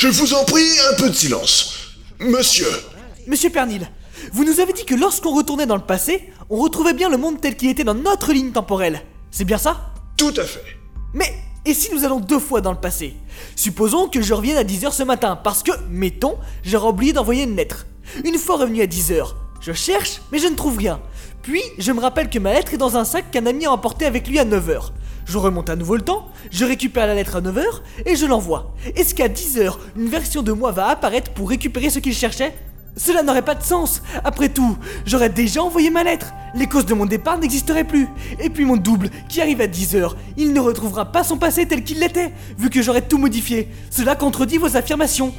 Je vous en prie, un peu de silence. Monsieur, Monsieur Pernil, vous nous avez dit que lorsqu'on retournait dans le passé, on retrouvait bien le monde tel qu'il était dans notre ligne temporelle. C'est bien ça? Tout à fait. Mais et si nous allons deux fois dans le passé? Supposons que je revienne à 10h ce matin parce que, mettons, j'aurais oublié d'envoyer une lettre. Une fois revenu à 10h, je cherche mais je ne trouve rien. Puis je me rappelle que ma lettre est dans un sac qu'un ami a emporté avec lui à 9h. Je remonte à nouveau le temps, je récupère la lettre à 9h et je l'envoie. Est-ce qu'à 10h, une version de moi va apparaître pour récupérer ce qu'il cherchait? Cela n'aurait pas de sens. Après tout, j'aurais déjà envoyé ma lettre. Les causes de mon départ n'existeraient plus. Et puis mon double, qui arrive à 10h, il ne retrouvera pas son passé tel qu'il l'était, vu que j'aurais tout modifié. Cela contredit vos affirmations.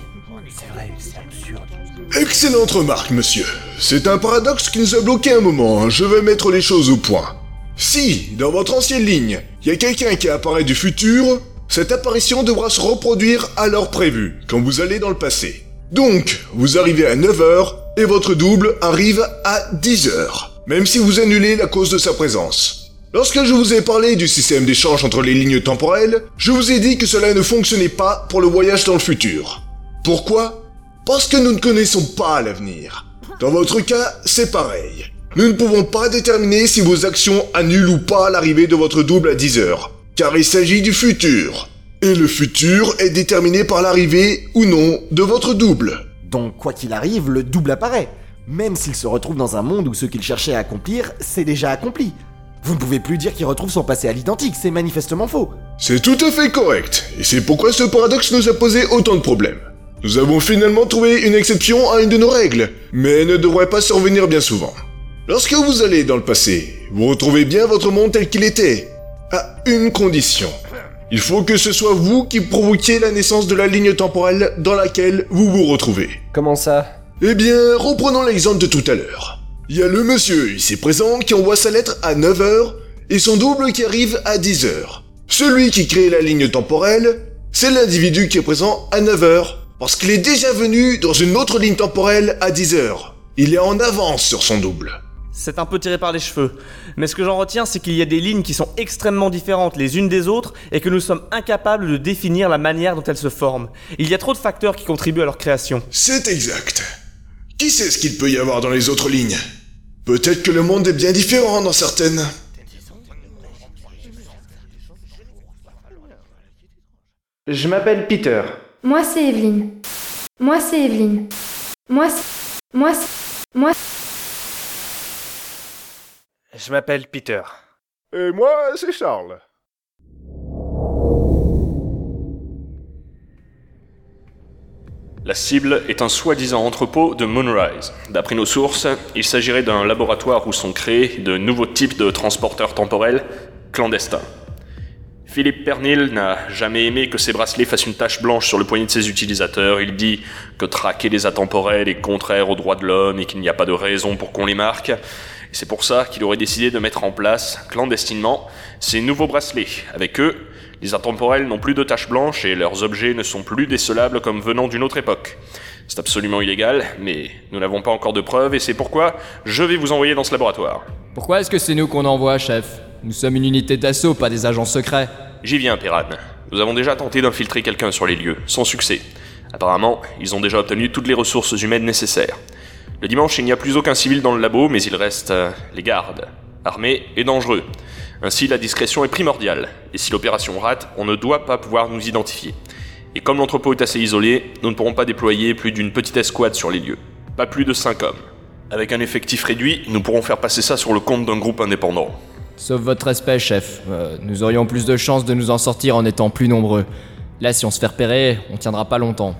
Excellente remarque, monsieur. C'est un paradoxe qui nous a bloqué un moment. Je vais mettre les choses au point. Si, dans votre ancienne ligne, il y a quelqu'un qui apparaît du futur, cette apparition devra se reproduire à l'heure prévue, quand vous allez dans le passé. Donc, vous arrivez à 9h et votre double arrive à 10h, même si vous annulez la cause de sa présence. Lorsque je vous ai parlé du système d'échange entre les lignes temporelles, je vous ai dit que cela ne fonctionnait pas pour le voyage dans le futur. Pourquoi? Parce que nous ne connaissons pas l'avenir. Dans votre cas, c'est pareil. Nous ne pouvons pas déterminer si vos actions annulent ou pas l'arrivée de votre double à 10 heures, car il s'agit du futur. Et le futur est déterminé par l'arrivée ou non de votre double. Donc, quoi qu'il arrive, le double apparaît. Même s'il se retrouve dans un monde où ce qu'il cherchait à accomplir, c'est déjà accompli. Vous ne pouvez plus dire qu'il retrouve son passé à l'identique, c'est manifestement faux. C'est tout à fait correct, et c'est pourquoi ce paradoxe nous a posé autant de problèmes. Nous avons finalement trouvé une exception à une de nos règles, mais elle ne devrait pas survenir bien souvent. Lorsque vous allez dans le passé, vous retrouvez bien votre monde tel qu'il était. À une condition. Il faut que ce soit vous qui provoquiez la naissance de la ligne temporelle dans laquelle vous vous retrouvez. Comment ça? Eh bien, reprenons l'exemple de tout à l'heure. Il y a le monsieur ici présent qui envoie sa lettre à 9h et son double qui arrive à 10h. Celui qui crée la ligne temporelle, c'est l'individu qui est présent à 9h parce qu'il est déjà venu dans une autre ligne temporelle à 10h. Il est en avance sur son double. C'est un peu tiré par les cheveux. Mais ce que j'en retiens, c'est qu'il y a des lignes qui sont extrêmement différentes les unes des autres et que nous sommes incapables de définir la manière dont elles se forment. Il y a trop de facteurs qui contribuent à leur création. C'est exact. Qui sait ce qu'il peut y avoir dans les autres lignes? Peut-être que le monde est bien différent dans certaines. Je m'appelle Peter. Moi, c'est Evelyne. Moi, c'est Evelyne. Moi, c'est... Moi, c'est... Moi, Je m'appelle Peter. Et moi, c'est Charles. La cible est un soi-disant entrepôt de Moonrise. D'après nos sources, il s'agirait d'un laboratoire où sont créés de nouveaux types de transporteurs temporels clandestins. Philippe Pernil n'a jamais aimé que ses bracelets fassent une tache blanche sur le poignet de ses utilisateurs. Il dit que traquer les atemporels est contraire aux droits de l'homme et qu'il n'y a pas de raison pour qu'on les marque. Et c'est pour ça qu'il aurait décidé de mettre en place, clandestinement, ces nouveaux bracelets. Avec eux, les intemporels n'ont plus de taches blanches et leurs objets ne sont plus décelables comme venant d'une autre époque. C'est absolument illégal, mais nous n'avons pas encore de preuves et c'est pourquoi je vais vous envoyer dans ce laboratoire. Pourquoi est-ce que c'est nous qu'on envoie, chef? Nous sommes une unité d'assaut, pas des agents secrets. J'y viens, Piran. Nous avons déjà tenté d'infiltrer quelqu'un sur les lieux, sans succès. Apparemment, ils ont déjà obtenu toutes les ressources humaines nécessaires. Le dimanche, il n'y a plus aucun civil dans le labo, mais il reste euh, les gardes, armés et dangereux. Ainsi, la discrétion est primordiale, et si l'opération rate, on ne doit pas pouvoir nous identifier. Et comme l'entrepôt est assez isolé, nous ne pourrons pas déployer plus d'une petite escouade sur les lieux. Pas plus de 5 hommes. Avec un effectif réduit, nous pourrons faire passer ça sur le compte d'un groupe indépendant. Sauf votre respect, chef. Euh, nous aurions plus de chances de nous en sortir en étant plus nombreux. Là, si on se fait repérer, on tiendra pas longtemps.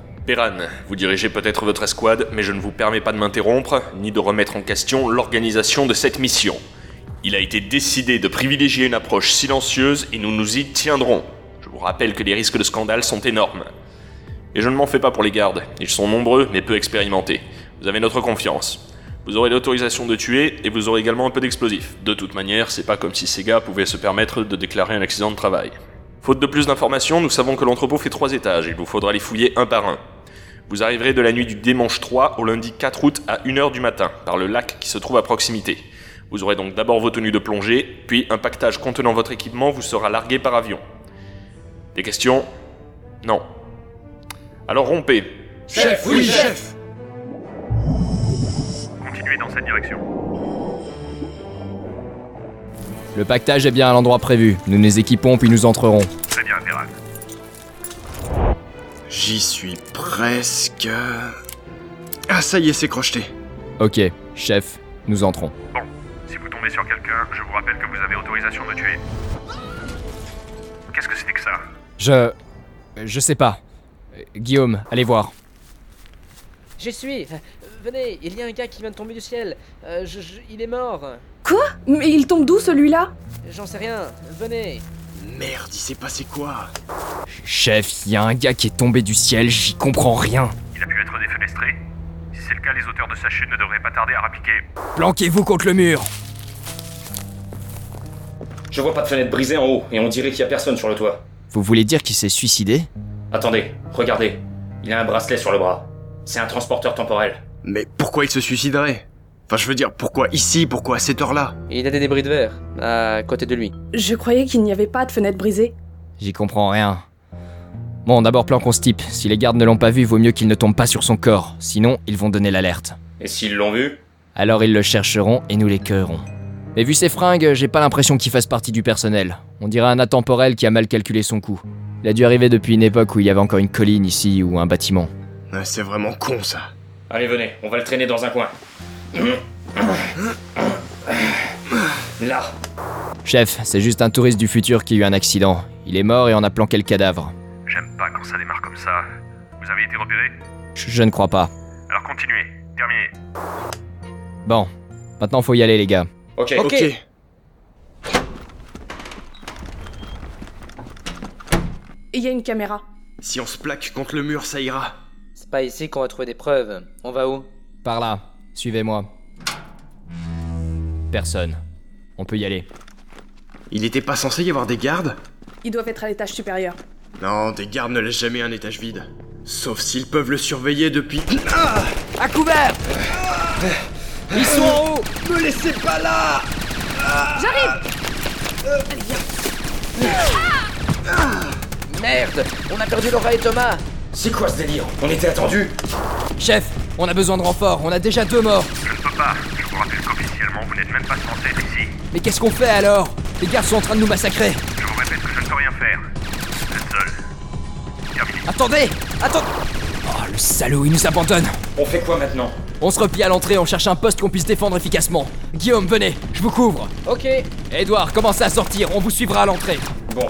Vous dirigez peut-être votre escouade, mais je ne vous permets pas de m'interrompre, ni de remettre en question l'organisation de cette mission. Il a été décidé de privilégier une approche silencieuse et nous nous y tiendrons. Je vous rappelle que les risques de scandale sont énormes. Et je ne m'en fais pas pour les gardes. Ils sont nombreux mais peu expérimentés. Vous avez notre confiance. Vous aurez l'autorisation de tuer et vous aurez également un peu d'explosifs. De toute manière, c'est pas comme si ces gars pouvaient se permettre de déclarer un accident de travail. Faute de plus d'informations, nous savons que l'entrepôt fait trois étages. Il vous faudra les fouiller un par un. Vous arriverez de la nuit du dimanche 3 au lundi 4 août à 1h du matin, par le lac qui se trouve à proximité. Vous aurez donc d'abord vos tenues de plongée, puis un pactage contenant votre équipement vous sera largué par avion. Des questions? Non. Alors rompez. Chef, oui, chef Continuez dans cette direction. Le pactage est bien à l'endroit prévu. Nous nous équipons puis nous entrerons. Très bien, Impérac. J'y suis presque. Ah, ça y est, c'est crocheté. Ok, chef, nous entrons. Bon, si vous tombez sur quelqu'un, je vous rappelle que vous avez autorisation de tuer. Qu'est-ce que c'était que ça? Je... Je sais pas. Guillaume, allez voir. J'y suis. Venez, il y a un gars qui vient de tomber du ciel. Euh, je- je- il est mort. Quoi? Mais il tombe d'où celui-là? J'en sais rien. Venez. Merde, il s'est passé quoi Chef, il y a un gars qui est tombé du ciel, j'y comprends rien. Il a pu être défenestré Si c'est le cas, les auteurs de sa chute ne devraient pas tarder à rappliquer. Planquez-vous contre le mur Je vois pas de fenêtre brisée en haut, et on dirait qu'il y a personne sur le toit. Vous voulez dire qu'il s'est suicidé? Attendez, regardez. Il a un bracelet sur le bras. C'est un transporteur temporel. Mais pourquoi il se suiciderait? Enfin, je veux dire, pourquoi ici Pourquoi à cette heure-là Il a des débris de verre à côté de lui. Je croyais qu'il n'y avait pas de fenêtre brisée. J'y comprends rien. Bon, d'abord planquons ce type. Si les gardes ne l'ont pas vu, vaut mieux qu'il ne tombe pas sur son corps. Sinon, ils vont donner l'alerte. Et s'ils l'ont vu Alors ils le chercheront et nous l'écœurons. Mais vu ses fringues, j'ai pas l'impression qu'il fasse partie du personnel. On dirait un intemporel qui a mal calculé son coup. Il a dû arriver depuis une époque où il y avait encore une colline ici ou un bâtiment. Ouais, C'est vraiment con ça. Allez, venez, on va le traîner dans un coin. Là. Chef, c'est juste un touriste du futur qui a eu un accident. Il est mort et on a planqué le cadavre. J'aime pas quand ça démarre comme ça. Vous avez été repéré? Je, je ne crois pas. Alors continuez. Terminé. Bon, maintenant faut y aller les gars. Ok. Ok. Il y a une caméra. Si on se plaque contre le mur, ça ira. C'est pas ici qu'on va trouver des preuves. On va où? Par là, suivez-moi. Personne. On peut y aller. Il n'était pas censé y avoir des gardes? Ils doivent être à l'étage supérieur. Non, des gardes ne laissent jamais un étage vide. Sauf s'ils peuvent le surveiller depuis. À couvert Ils sont en haut Me laissez pas là Merde On a perdu Laura et Thomas C'est quoi ce délire? On était attendus Chef, on a besoin de renfort, on a déjà deux morts. Je ne peux pas. Je vous rappelle qu'officiellement, vous n'êtes même pas censé être ici. Mais qu'est-ce qu'on fait alors? Les gardes sont en train de nous massacrer. Je vous répète que je ne peux rien faire. Vous êtes seul. Terminé. Attendez Attendez Oh, le salaud, il nous abandonne. On fait quoi maintenant? On se replie à l'entrée, on cherche un poste qu'on puisse défendre efficacement. Guillaume, venez, je vous couvre. Ok. Edouard, commencez à sortir, on vous suivra à l'entrée. Bon.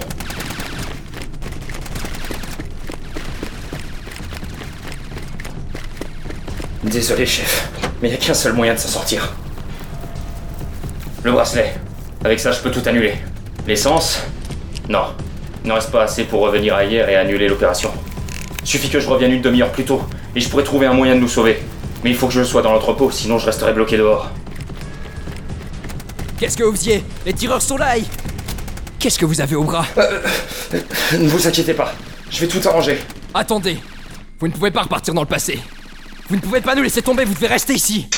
Désolé, chef, mais y a qu'un seul moyen de s'en sortir. Le bracelet. Avec ça, je peux tout annuler. L'essence? Non. Il n'en reste pas assez pour revenir à hier et annuler l'opération. Suffit que je revienne une demi-heure plus tôt, et je pourrais trouver un moyen de nous sauver. Mais il faut que je sois dans l'entrepôt, sinon je resterai bloqué dehors. Qu'est-ce que vous faisiez? Les tireurs sont là Qu'est-ce que vous avez au bras? Ne vous inquiétez pas, je vais tout arranger. Attendez Vous ne pouvez pas repartir dans le passé. Vous ne pouvez pas nous laisser tomber, vous devez rester ici.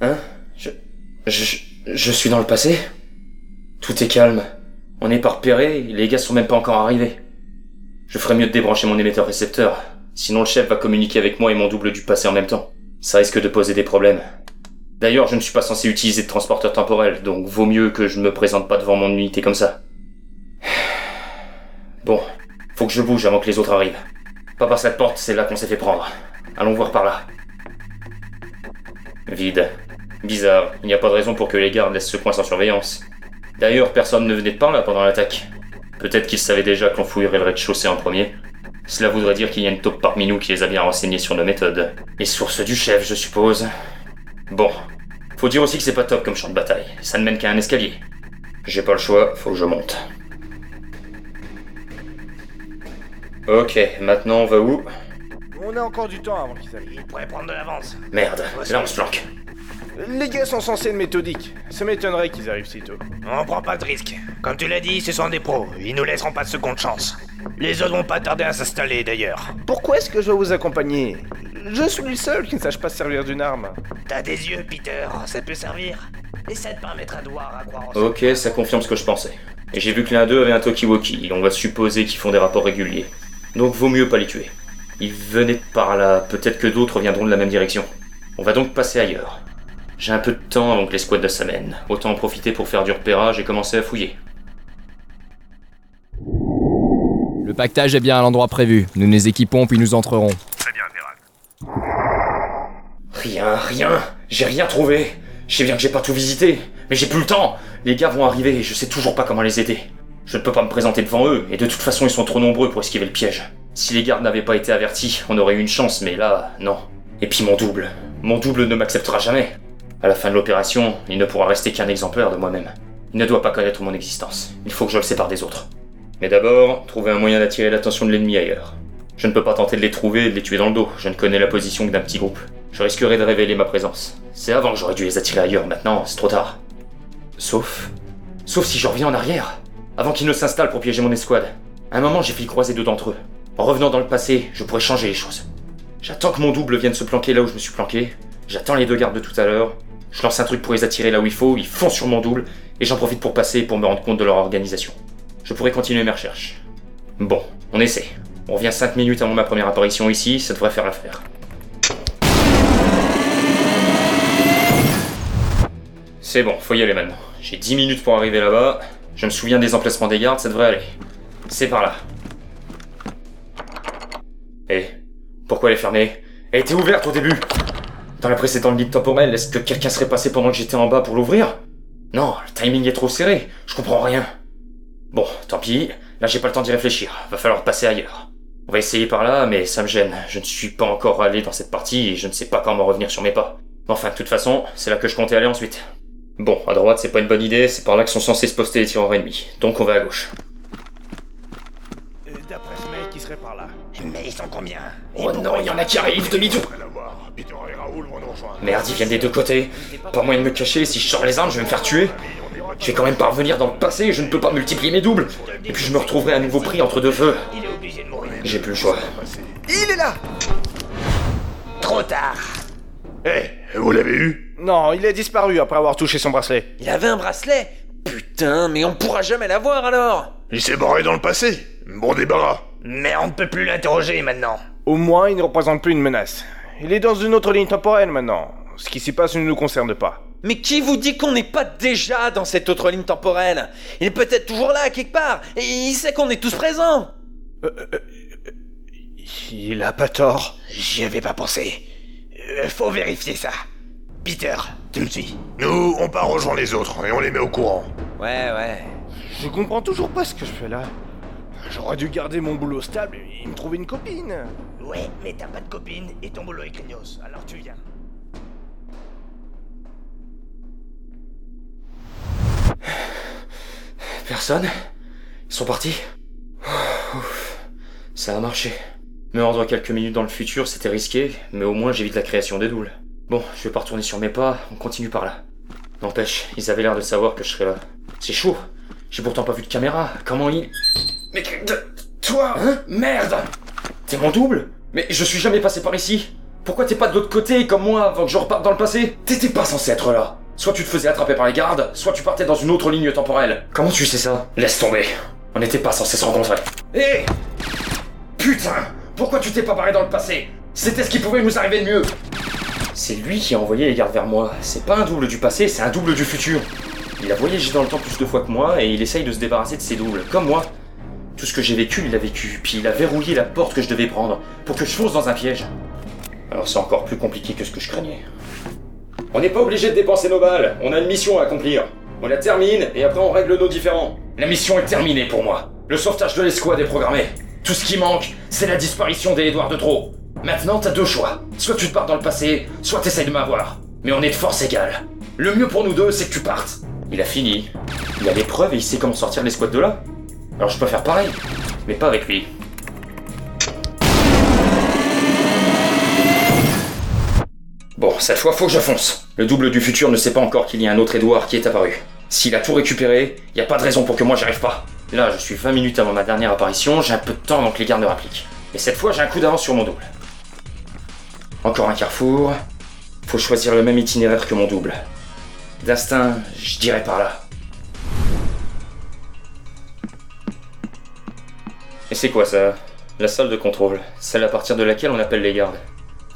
Hein je, je. Je suis dans le passé Tout est calme. On n'est pas repéré, les gars sont même pas encore arrivés. Je ferais mieux de débrancher mon émetteur-récepteur. Sinon le chef va communiquer avec moi et mon double du passé en même temps. Ça risque de poser des problèmes. D'ailleurs, je ne suis pas censé utiliser de transporteur temporel, donc vaut mieux que je ne me présente pas devant mon unité comme ça. Bon, faut que je bouge avant que les autres arrivent. Pas par cette porte, c'est là qu'on s'est fait prendre. Allons voir par là. Vide. Bizarre, il n'y a pas de raison pour que les gardes laissent ce coin sans surveillance. D'ailleurs, personne ne venait de par là pendant l'attaque. Peut-être qu'ils savaient déjà qu'on fouillerait le rez-de-chaussée en premier. Cela voudrait dire qu'il y a une taupe parmi nous qui les a bien renseignés sur nos méthodes. Et source du chef, je suppose. Bon. Faut dire aussi que c'est pas top comme champ de bataille. Ça ne mène qu'à un escalier. J'ai pas le choix, faut que je monte. Ok, maintenant on va où? On a encore du temps avant qu'ils arrivent. Ils pourraient prendre de l'avance. Merde, là on se planque. Les gars sont censés être méthodiques. Ça m'étonnerait qu'ils arrivent si tôt. On prend pas de risque. Comme tu l'as dit, ce sont des pros. Ils nous laisseront pas de seconde chance. Les autres vont pas tarder à s'installer d'ailleurs. Pourquoi est-ce que je dois vous accompagner? Je suis le seul qui ne sache pas se servir d'une arme. T'as des yeux, Peter. Ça peut servir. Et ça te permettra de voir à croire en Ok, ça confirme ce que je pensais. Et j'ai vu que l'un d'eux avait un Tokiwoki, on va supposer qu'ils font des rapports réguliers. Donc vaut mieux pas les tuer. Ils venaient par là, peut-être que d'autres viendront de la même direction. On va donc passer ailleurs. J'ai un peu de temps avant que les squads s'amènent. Autant en profiter pour faire du repérage et commencer à fouiller. Le pactage est bien à l'endroit prévu. Nous nous équipons puis nous entrerons. Rien, rien, j'ai rien trouvé. Je sais bien que j'ai pas tout visité, mais j'ai plus le temps. Les gars vont arriver et je sais toujours pas comment les aider. Je ne peux pas me présenter devant eux, et de toute façon ils sont trop nombreux pour esquiver le piège. Si les gardes n'avaient pas été avertis, on aurait eu une chance, mais là, non. Et puis mon double. Mon double ne m'acceptera jamais. À la fin de l'opération, il ne pourra rester qu'un exemplaire de moi-même. Il ne doit pas connaître mon existence. Il faut que je le sépare des autres. Mais d'abord, trouver un moyen d'attirer l'attention de l'ennemi ailleurs. Je ne peux pas tenter de les trouver et de les tuer dans le dos. Je ne connais la position que d'un petit groupe. Je risquerais de révéler ma présence. C'est avant que j'aurais dû les attirer ailleurs, maintenant, c'est trop tard. Sauf. Sauf si je reviens en arrière. Avant qu'ils ne s'installent pour piéger mon escouade. À un moment, j'ai failli croiser deux d'entre eux. En revenant dans le passé, je pourrais changer les choses. J'attends que mon double vienne se planquer là où je me suis planqué. J'attends les deux gardes de tout à l'heure. Je lance un truc pour les attirer là où il faut, ils foncent sur mon double, et j'en profite pour passer pour me rendre compte de leur organisation. Je pourrais continuer mes recherches. Bon, on essaie. On revient 5 minutes avant ma première apparition ici, ça devrait faire l'affaire. C'est bon, faut y aller maintenant. J'ai 10 minutes pour arriver là-bas. Je me souviens des emplacements des gardes, ça devrait aller. C'est par là. Eh, pourquoi elle est fermée? Elle était ouverte au début Dans la précédente ligne temporelle, est-ce que quelqu'un serait passé pendant que j'étais en bas pour l'ouvrir? Non, le timing est trop serré, je comprends rien. Bon, tant pis, là j'ai pas le temps d'y réfléchir, va falloir passer ailleurs. On va essayer par là, mais ça me gêne. Je ne suis pas encore allé dans cette partie et je ne sais pas comment revenir sur mes pas. Enfin, de toute façon, c'est là que je comptais aller ensuite. Bon, à droite, c'est pas une bonne idée, c'est par là que sont censés se poster les tireurs ennemis. Donc on va à gauche. D'après ce mec, il serait par là. Mais ils sont combien? Oh non, il y en a qui arrivent, demi-tour Merde, ils viennent des deux côtés. Pas moyen de me cacher, si je sors les armes, je vais me faire tuer. Je vais quand même pas revenir dans le passé, je ne peux pas multiplier mes doubles. Et puis je me retrouverai à nouveau pris entre deux feux. J'ai plus le choix. Il est là Trop tard Eh, vous l'avez eu? Non, il a disparu après avoir touché son bracelet. Il avait un bracelet Putain, mais on pourra jamais l'avoir alors Il s'est barré dans le passé. Bon débarras. Mais on ne peut plus l'interroger maintenant. Au moins, il ne représente plus une menace. Il est dans une autre ligne temporelle maintenant. Ce qui s'y passe ne nous concerne pas. Mais qui vous dit qu'on n'est pas déjà dans cette autre ligne temporelle? Il est peut-être toujours là, quelque part, et il sait qu'on est tous présents Il a pas tort. J'y avais pas pensé. Euh, faut vérifier ça. Peter, tu me suis. Nous, on part rejoindre les autres et on les met au courant. Ouais, ouais. Je comprends toujours pas ce que je fais là. J'aurais dû garder mon boulot stable et me trouver une copine. Ouais, mais t'as pas de copine et ton boulot est craignos, alors tu viens. Personne? Ils sont partis? Ouf. Ça a marché. Me rendre quelques minutes dans le futur, c'était risqué, mais au moins j'évite la création des doubles. Bon, je vais pas retourner sur mes pas, on continue par là. N'empêche, ils avaient l'air de savoir que je serais là. C'est chaud. J'ai pourtant pas vu de caméra. Comment ils... Mais que- de- toi Hein Merde T'es mon double Mais je suis jamais passé par ici. Pourquoi t'es pas de l'autre côté comme moi avant que je reparte dans le passé T'étais pas censé être là. Soit tu te faisais attraper par les gardes, soit tu partais dans une autre ligne temporelle. Comment tu sais ça Laisse tomber. On n'était pas censé se rencontrer. Hé Putain Pourquoi tu t'es pas barré dans le passé? C'était ce qui pouvait nous arriver de mieux. C'est lui qui a envoyé les gardes vers moi. C'est pas un double du passé, c'est un double du futur. Il a voyagé dans le temps plus de fois que moi et il essaye de se débarrasser de ses doubles, comme moi. Tout ce que j'ai vécu, il l'a vécu, puis il a verrouillé la porte que je devais prendre pour que je fonce dans un piège. Alors c'est encore plus compliqué que ce que je craignais. On n'est pas obligé de dépenser nos balles, on a une mission à accomplir. On la termine et après on règle nos différends. La mission est terminée pour moi. Le sauvetage de l'escouade est programmé. Tout ce qui manque, c'est la disparition des de trop. Maintenant, t'as deux choix. Soit tu te pars dans le passé, soit t'essayes de m'avoir. Mais on est de force égale. Le mieux pour nous deux, c'est que tu partes. Il a fini. Il a des preuves et il sait comment sortir l'escouade de là. Alors je peux faire pareil, mais pas avec lui. Bon, cette fois, faut que je fonce. Le double du futur ne sait pas encore qu'il y a un autre Edouard qui est apparu. S'il a tout récupéré, y a pas de raison pour que moi j'arrive pas. Là, je suis 20 minutes avant ma dernière apparition, j'ai un peu de temps avant que les gardes ne rappliquent. Et cette fois, j'ai un coup d'avance sur mon double. Encore un carrefour. Faut choisir le même itinéraire que mon double. D'instinct, je dirais par là. Et c'est quoi ça? La salle de contrôle, celle à partir de laquelle on appelle les gardes.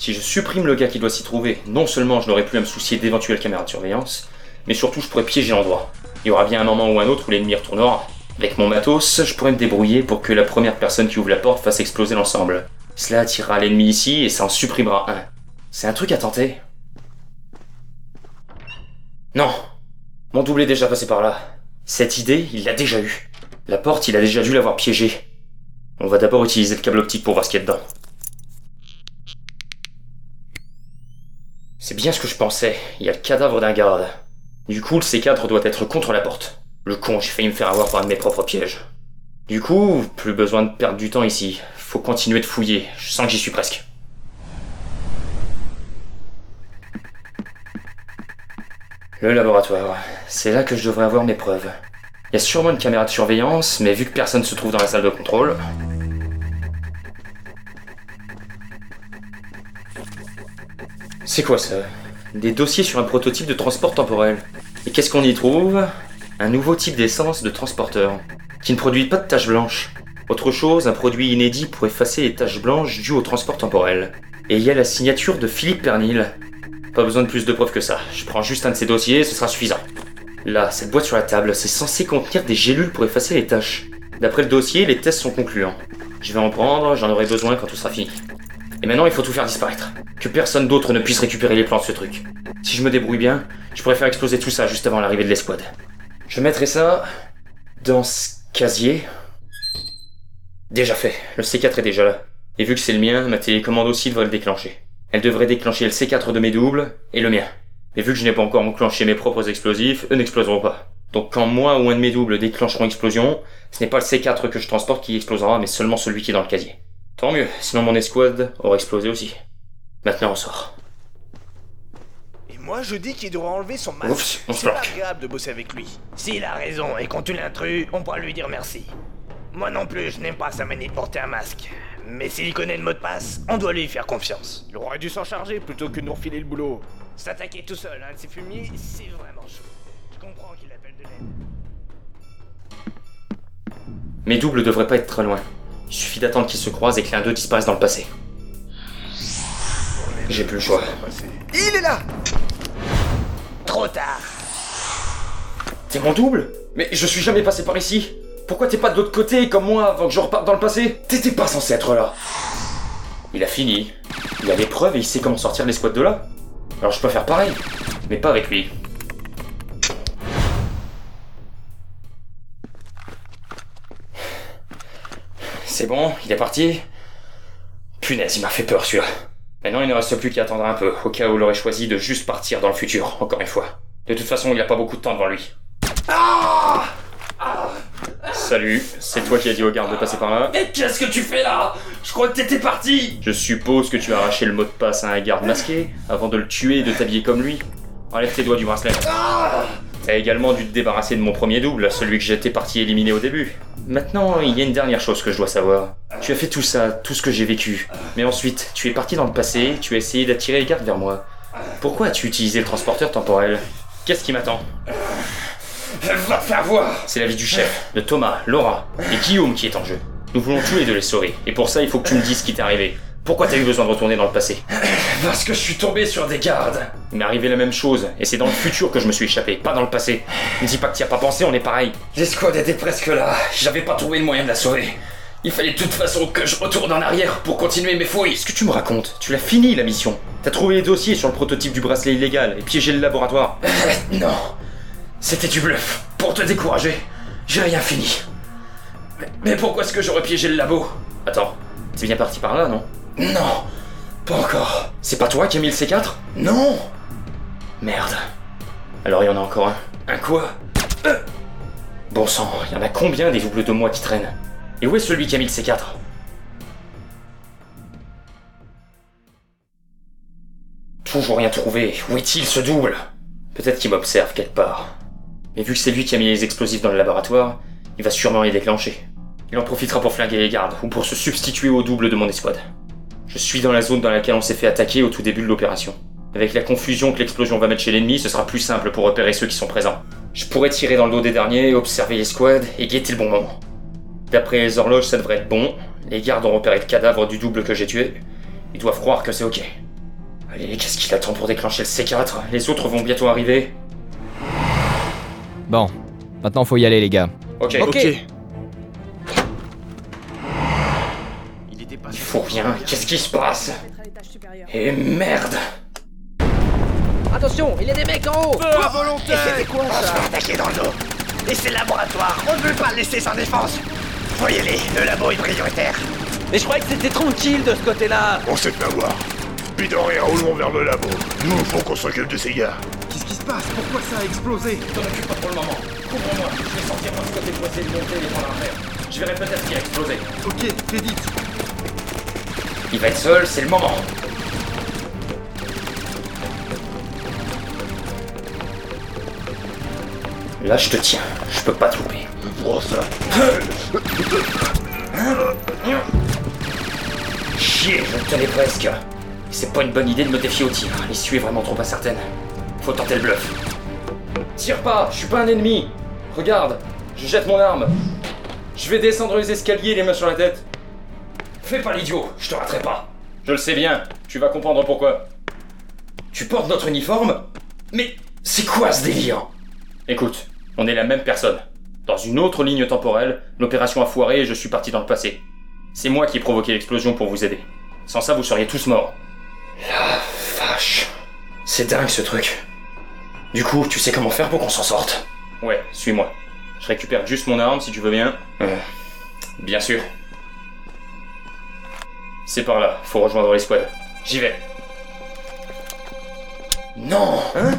Si je supprime le gars qui doit s'y trouver, non seulement je n'aurai plus à me soucier d'éventuelles caméras de surveillance, mais surtout je pourrais piéger l'endroit. Il y aura bien un moment ou un autre où l'ennemi retournera. Avec mon matos, je pourrais me débrouiller pour que la première personne qui ouvre la porte fasse exploser l'ensemble. Cela attirera l'ennemi ici et ça en supprimera un. C'est un truc à tenter. Non Mon double est déjà passé par là. Cette idée, il l'a déjà eue. La porte, il a déjà dû l'avoir piégée. On va d'abord utiliser le câble optique pour voir ce qu'il y a dedans. C'est bien ce que je pensais. Il y a le cadavre d'un garde. Du coup, le C4 doit être contre la porte. Le con, j'ai failli me faire avoir par un de mes propres pièges. Du coup, plus besoin de perdre du temps ici. Faut continuer de fouiller. Je sens que j'y suis presque. Le laboratoire. C'est là que je devrais avoir mes preuves. Il y a sûrement une caméra de surveillance, mais vu que personne se trouve dans la salle de contrôle. C'est quoi ça? Des dossiers sur un prototype de transport temporel. Et qu'est-ce qu'on y trouve? Un nouveau type d'essence de transporteur, qui ne produit pas de taches blanches. Autre chose, un produit inédit pour effacer les taches blanches dues au transport temporel. Et il y a la signature de Philippe Pernil. Pas besoin de plus de preuves que ça. Je prends juste un de ces dossiers, ce sera suffisant. Là, cette boîte sur la table, c'est censé contenir des gélules pour effacer les taches. D'après le dossier, les tests sont concluants. Je vais en prendre, j'en aurai besoin quand tout sera fini. Et maintenant, il faut tout faire disparaître. Que personne d'autre ne puisse récupérer les plans de ce truc. Si je me débrouille bien, je pourrais faire exploser tout ça juste avant l'arrivée de l'escouade. Je mettrai ça dans ce casier. Déjà fait, le C4 est déjà là. Et vu que c'est le mien, ma télécommande aussi devrait le déclencher. Elle devrait déclencher le C4 de mes doubles et le mien. Et vu que je n'ai pas encore enclenché mes propres explosifs, eux n'exploseront pas. Donc quand moi ou un de mes doubles déclencheront explosion, ce n'est pas le C4 que je transporte qui explosera, mais seulement celui qui est dans le casier. Tant mieux, sinon mon escouade aurait explosé aussi. Maintenant on sort. Et moi je dis qu'il devrait enlever son masque. Oups, on se C'est pas planque. agréable de bosser avec lui. S'il a raison et qu'on tue l'intrus, on pourra lui dire merci. Moi non plus, je n'aime pas sa manie de porter un masque. Mais s'il connaît le mot de passe, on doit lui faire confiance. Il aurait dû s'en charger plutôt que de nous refiler le boulot. S'attaquer tout seul à un de ces fumiers, c'est vraiment chaud. Je comprends qu'il appelle de l'aide. Mes doubles devraient pas être très loin. Il suffit d'attendre qu'ils se croisent et que l'un d'eux disparaisse dans le passé. J'ai plus le choix. Il est là Trop tard. T'es mon double? Mais je suis jamais passé par ici Pourquoi t'es pas de l'autre côté comme moi avant que je reparte dans le passé T'étais pas censé être là Il a fini. Il a les preuves et il sait comment sortir les squats de là. Alors je peux faire pareil. Mais pas avec lui. C'est bon, il est parti Punaise, il m'a fait peur celui-là. Maintenant, il ne reste plus qu'à attendre un peu, au cas où il aurait choisi de juste partir dans le futur, encore une fois. De toute façon, il n'y a pas beaucoup de temps devant lui. Salut, c'est toi qui as dit aux gardes de passer par là Mais qu'est-ce que tu fais là? Je crois que t'étais parti Je suppose que tu as arraché le mot de passe à un garde masqué, avant de le tuer et de t'habiller comme lui. Enlève tes doigts du bracelet. T'as également dû te débarrasser de mon premier double, celui que j'étais parti éliminer au début. Maintenant, il y a une dernière chose que je dois savoir. Tu as fait tout ça, tout ce que j'ai vécu. Mais ensuite, tu es parti dans le passé, tu as essayé d'attirer les gardes vers moi. Pourquoi as-tu utilisé le transporteur temporel? Qu'est-ce qui m'attend? Va te faire voir C'est la vie du chef, de Thomas, Laura et Guillaume qui est en jeu. Nous voulons tous les deux les sauver, et pour ça, il faut que tu me dises ce qui t'est arrivé. Pourquoi t'as eu besoin de retourner dans le passé Parce que je suis tombé sur des gardes Il m'est arrivé la même chose, et c'est dans le futur que je me suis échappé, pas dans le passé. Ne dis pas que t'y as pas pensé, on est pareil. L'escouade était presque là, j'avais pas trouvé le moyen de la sauver. Il fallait de toute façon que je retourne en arrière pour continuer mes fouilles. Qu'est-ce que tu me racontes? Tu l'as fini la mission. T'as trouvé les dossiers sur le prototype du bracelet illégal et piégé le laboratoire. Euh, non, c'était du bluff. Pour te décourager, j'ai rien fini. Mais, pourquoi est-ce que j'aurais piégé le labo? Attends, t'es bien parti par là, non? Non, pas encore. C'est pas toi qui as mis le C4 Non Merde. Alors il y en a encore un. Un quoi? Bon sang, il y en a combien des doubles de moi qui traînent? Et où est celui qui a mis le C4 Toujours rien trouvé. Où est-il ce double? Peut-être qu'il m'observe quelque part. Mais vu que c'est lui qui a mis les explosifs dans le laboratoire, il va sûrement les déclencher. Il en profitera pour flinguer les gardes ou pour se substituer au double de mon escouade. Je suis dans la zone dans laquelle on s'est fait attaquer au tout début de l'opération. Avec la confusion que l'explosion va mettre chez l'ennemi, ce sera plus simple pour repérer ceux qui sont présents. Je pourrais tirer dans le dos des derniers, observer les squads et guetter le bon moment. D'après les horloges, ça devrait être bon. Les gardes ont repéré le cadavre du double que j'ai tué. Ils doivent croire que c'est ok. Allez, qu'est-ce qu'il attend pour déclencher le C4 Les autres vont bientôt arriver. Bon, maintenant faut y aller, les gars. Ok. Ok. Il faut rien. Qu'est-ce qui se passe Et merde Attention, il y a des mecs en haut Pas volontaire Et c'était quoi ça On se fait attaquer dans le dos. Et c'est le laboratoire, on ne veut pas le laisser sans défense. Voyez-les, le labo est prioritaire. Mais je croyais que c'était tranquille de ce côté-là On s'est fait avoir. Puis de rien, roulons vers le labo. Nous, faut qu'on s'occupe de ces gars. Qu'est-ce qui se passe? Pourquoi ça a explosé? T'en occupe pas pour le moment. Couvre-moi, je vais sortir par ce côté essayer de monter et les prendre après. Je verrai peut-être ce qui a explosé. Ok, très vite. Il va être seul, c'est le moment. Là, je te tiens. Je peux pas te louper. Prends ça. Chier, je le tenais presque. C'est pas une bonne idée de me défier au tir. L'issue est vraiment trop incertaine. Faut tenter le bluff. Tire pas, je suis pas un ennemi. Regarde, je jette mon arme. Je vais descendre les escaliers les mains sur la tête. Fais pas l'idiot, je te raterai pas. Je le sais bien, tu vas comprendre pourquoi. Tu portes notre uniforme Mais c'est quoi ce délire? Écoute, on est la même personne. Dans une autre ligne temporelle, l'opération a foiré et je suis parti dans le passé. C'est moi qui ai provoqué l'explosion pour vous aider. Sans ça, vous seriez tous morts. La vache. C'est dingue ce truc. Du coup, tu sais comment faire pour qu'on s'en sorte Ouais, suis-moi. Je récupère juste mon arme si tu veux bien. Euh, bien sûr. C'est par là, faut rejoindre les squads. J'y vais. Non Hein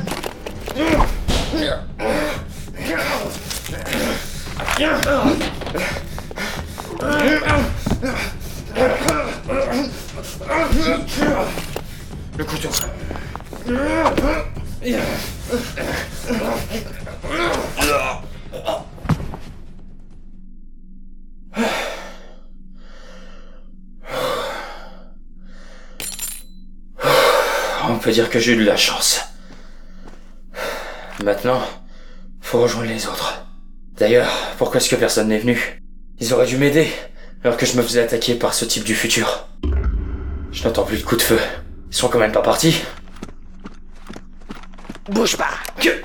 Le peut dire que j'ai eu de la chance. Maintenant, faut rejoindre les autres. D'ailleurs, pourquoi est-ce que personne n'est venu? Ils auraient dû m'aider, alors que je me faisais attaquer par ce type du futur. Je n'entends plus de coups de feu. Ils sont quand même pas partis. Bouge pas Que...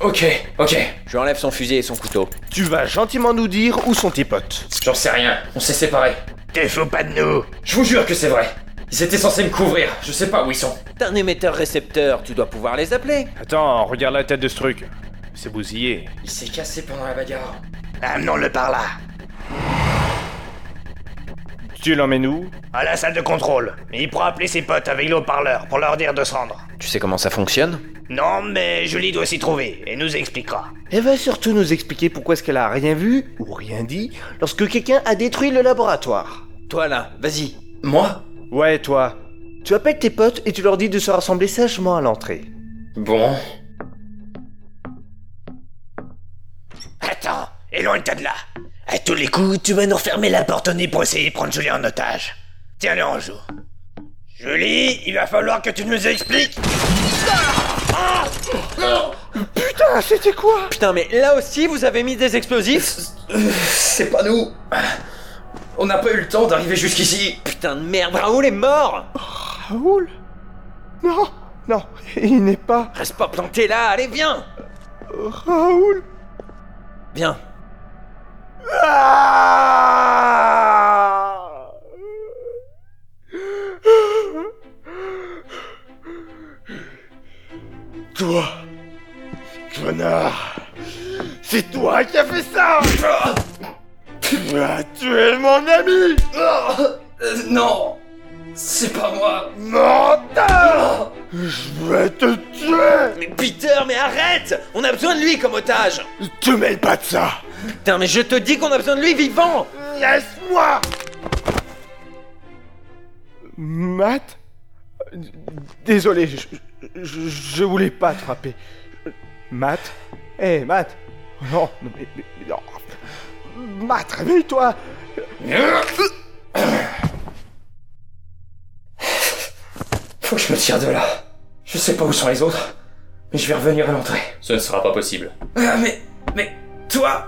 Ok, ok. Je lui enlève son fusil et son couteau. Tu vas gentiment nous dire où sont tes potes. J'en sais rien, on s'est séparés. Te fous pas de nous Je vous jure que c'est vrai. Ils étaient censés me couvrir, je sais pas où ils sont. T'es un émetteur-récepteur, tu dois pouvoir les appeler. Attends, regarde la tête de ce truc. C'est bousillé. Il s'est cassé pendant la bagarre. Amenons-le par là. Tu l'emmènes où? À la salle de contrôle. Il pourra appeler ses potes avec le haut-parleur pour leur dire de se rendre. Tu sais comment ça fonctionne? Non, mais Julie doit s'y trouver et nous expliquera. Elle va surtout nous expliquer pourquoi est-ce qu'elle a rien vu ou rien dit lorsque quelqu'un a détruit le laboratoire. Toi là, vas-y. Moi? Ouais, toi. Tu appelles tes potes et tu leur dis de se rassembler sagement à l'entrée. Bon. Attends, éloigne-toi de là. À tous les coups, tu vas nous refermer la porte au nez pour essayer de prendre Julie en otage. Tiens-le en joue. Julie, il va falloir que tu nous expliques. Putain, c'était quoi? Putain, mais là aussi vous avez mis des explosifs? C'est pas nous. On n'a pas eu le temps d'arriver jusqu'ici. Putain de merde, Raoul est mort Raoul Non, non, il n'est pas. Reste pas planté là, allez viens Raoul Viens. Ah Toi, connard, c'est toi qui as fait ça Tu tué mon ami. Euh, non. C'est pas moi. Menteur. Je vais te tuer. Mais Peter, mais arrête. On a besoin de lui comme otage. Te mêle pas de ça. Putain, mais je te dis qu'on a besoin de lui vivant. Laisse-moi. Matt? Désolé, je, je, je voulais pas te frapper. Matt? Hé, Matt? Non, non, mais, mais- mais non. Matt, réveille-toi Faut que je me tire de là. Je sais pas où sont les autres, mais je vais revenir à l'entrée. Ce ne sera pas possible. Ah, mais. Mais. Toi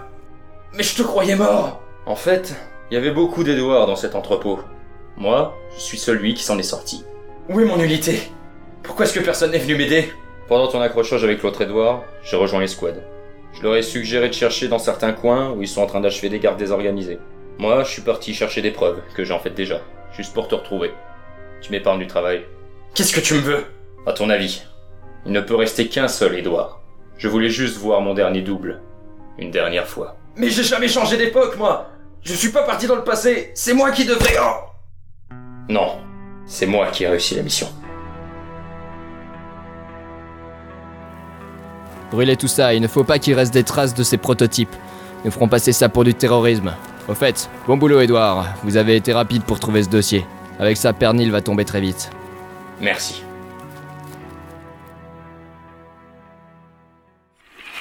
Mais je te croyais mort En fait, il y avait beaucoup d'Edouard dans cet entrepôt. Moi, je suis celui qui s'en est sorti. Où est mon nullité? Pourquoi est-ce que personne n'est venu m'aider? Pendant ton accrochage avec l'autre Edouard, j'ai rejoint les squads. Je leur ai suggéré de chercher dans certains coins où ils sont en train d'achever des gardes désorganisés. Moi, je suis parti chercher des preuves, que j'ai en fait déjà, juste pour te retrouver. Tu m'épargnes du travail. Qu'est-ce que tu me veux? À ton avis, il ne peut rester qu'un seul Edouard. Je voulais juste voir mon dernier double. Une dernière fois. Mais j'ai jamais changé d'époque, moi Je suis pas parti dans le passé C'est moi qui devrais... Oh non, c'est moi qui ai réussi la mission. Brûlez tout ça, il ne faut pas qu'il reste des traces de ces prototypes. Nous ferons passer ça pour du terrorisme. Au fait, bon boulot Edouard, vous avez été rapide pour trouver ce dossier. Avec ça, Pernil va tomber très vite. Merci.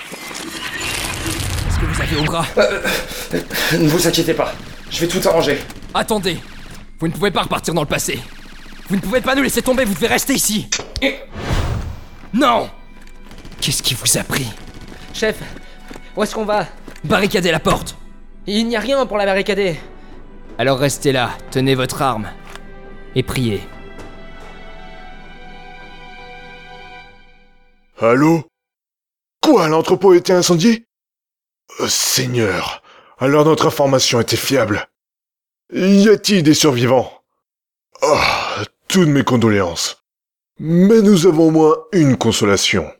Qu'est-ce que vous avez au bras Ne vous inquiétez pas, je vais tout arranger. Attendez Vous ne pouvez pas repartir dans le passé. Vous ne pouvez pas nous laisser tomber, vous devez rester ici. Non Qu'est-ce qui vous a pris? Chef, où est-ce qu'on va? Barricadez la porte Il n'y a rien pour la barricader. Alors restez là, tenez votre arme. Et priez. Allô? Quoi L'entrepôt a été incendié? Euh, Seigneur, alors notre information était fiable. Y a-t-il des survivants? Ah, toutes mes condoléances. Mais nous avons au moins une consolation.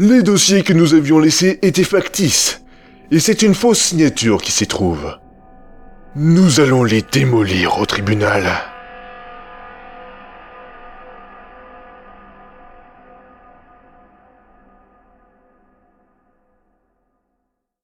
Les dossiers que nous avions laissés étaient factices, et c'est une fausse signature qui s'y trouve. Nous allons les démolir au tribunal.